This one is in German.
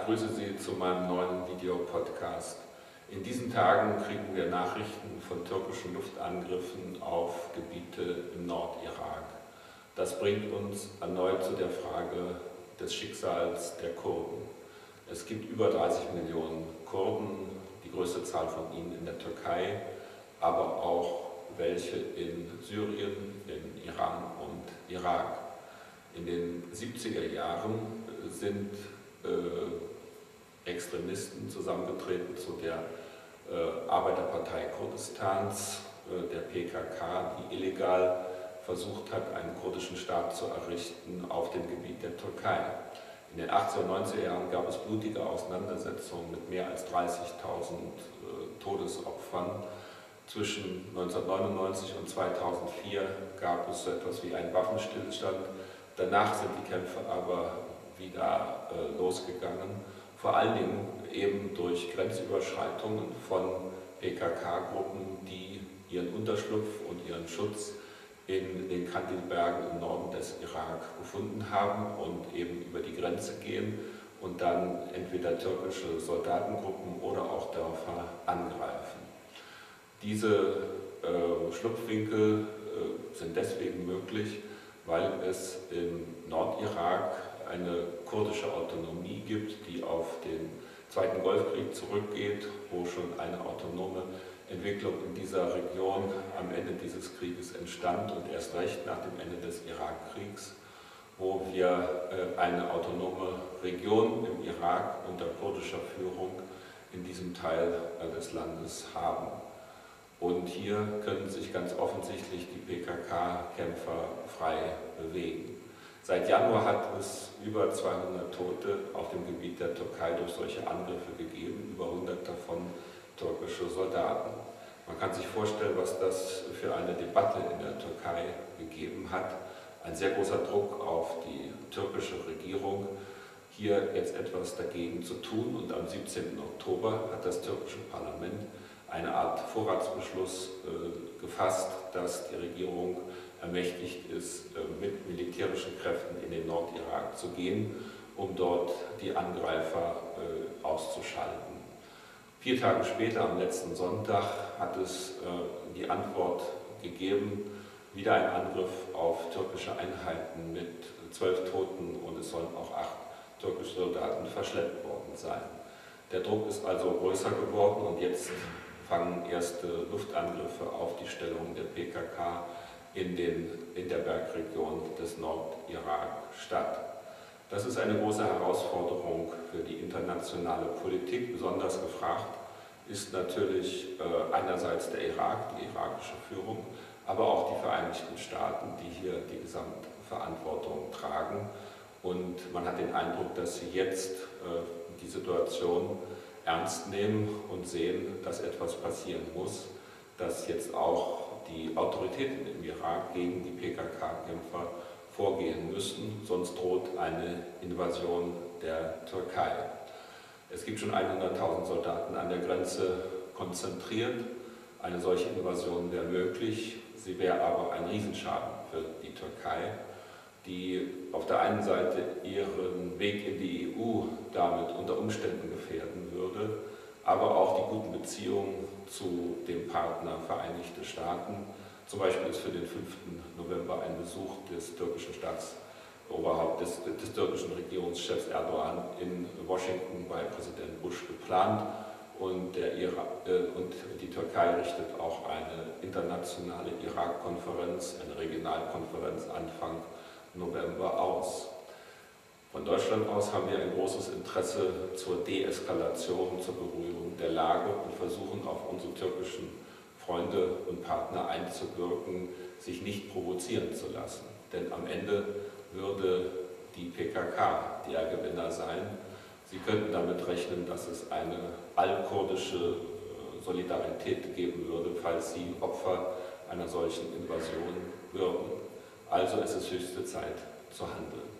ich grüße Sie zu meinem neuen Videopodcast. In diesen Tagen kriegen wir Nachrichten von türkischen Luftangriffen auf Gebiete im Nordirak. Das bringt uns erneut zu der Frage des Schicksals der Kurden. Es gibt über 30 Millionen Kurden, die größte Zahl von ihnen in der Türkei, aber auch welche in Syrien, in Iran und Irak. In den 70er Jahren sind äh, Extremisten zusammengetreten zu der äh, Arbeiterpartei Kurdistans, äh, der PKK, die illegal versucht hat, einen kurdischen Staat zu errichten auf dem Gebiet der Türkei. In den 80er und 90er Jahren gab es blutige Auseinandersetzungen mit mehr als 30.000 äh, Todesopfern. Zwischen 1999 und 2004 gab es so etwas wie einen Waffenstillstand. Danach sind die Kämpfe aber wieder losgegangen, vor allen Dingen eben durch Grenzüberschreitungen von PKK-Gruppen, die ihren Unterschlupf und ihren Schutz in den Kandilbergen im Norden des Irak gefunden haben und eben über die Grenze gehen und dann entweder türkische Soldatengruppen oder auch Dörfer angreifen. Diese äh, Schlupfwinkel äh, sind deswegen möglich, weil es im Nordirak eine kurdische Autonomie gibt, die auf den Zweiten Golfkrieg zurückgeht, wo schon eine autonome Entwicklung in dieser Region am Ende dieses Krieges entstand und erst recht nach dem Ende des Irakkriegs, wo wir äh, eine autonome Region im Irak unter kurdischer Führung in diesem Teil äh, des Landes haben. Und hier können sich ganz offensichtlich die PKK-Kämpfer frei bewegen. Seit Januar hat es über 200 Tote auf dem Gebiet der Türkei durch solche Angriffe gegeben, über 100 davon türkische Soldaten. Man kann sich vorstellen, was das für eine Debatte in der Türkei gegeben hat. Ein sehr großer Druck auf die türkische Regierung, hier jetzt etwas dagegen zu tun. Und am 17. Oktober hat das türkische Parlament eine Art Vorratsbeschluss äh, gefasst, dass die Regierung ermächtigt ist, äh, mit militärischen Kräften in den Nordirak zu gehen, um dort die Angreifer äh, auszuschalten. Vier Tage später, am letzten Sonntag, hat es äh, die Antwort gegeben, wieder ein Angriff auf türkische Einheiten mit zwölf Toten und es sollen auch acht türkische Soldaten verschleppt worden sein. Der Druck ist also größer geworden und jetzt fangen erste Luftangriffe auf die Stellung der PKK in, den, in der Bergregion des Nordirak statt. Das ist eine große Herausforderung für die internationale Politik. Besonders gefragt ist natürlich äh, einerseits der Irak, die irakische Führung, aber auch die Vereinigten Staaten, die hier die Gesamtverantwortung tragen. Und man hat den Eindruck, dass sie jetzt äh, die Situation ernst nehmen und sehen, dass etwas passieren muss, dass jetzt auch die Autoritäten im Irak gegen die PKK-Kämpfer vorgehen müssen, sonst droht eine Invasion der Türkei. Es gibt schon 100.000 Soldaten an der Grenze konzentriert. Eine solche Invasion wäre möglich, sie wäre aber ein Riesenschaden für die Türkei, die auf der einen Seite ihren Weg in die EU damit unter Umständen gefährden würde, aber auch die guten Beziehungen zu dem Partner Vereinigte Staaten. Zum Beispiel ist für den 5. November ein Besuch des türkischen Staatsoberhauptes, des, des türkischen Regierungschefs Erdogan in Washington bei Präsident Bush geplant. Und, der Irak, äh, und die Türkei richtet auch eine internationale Irak-Konferenz, eine Regionalkonferenz Anfang November aus. Von Deutschland aus haben wir ein großes Interesse zur Deeskalation, zur Beruhigung der Lage und versuchen auf unsere türkischen Freunde und Partner einzuwirken, sich nicht provozieren zu lassen. Denn am Ende würde die PKK der Gewinner sein. Sie könnten damit rechnen, dass es eine allkurdische äh, Solidarität geben würde, falls sie Opfer einer solchen Invasion würden. Also ist es höchste Zeit zu handeln.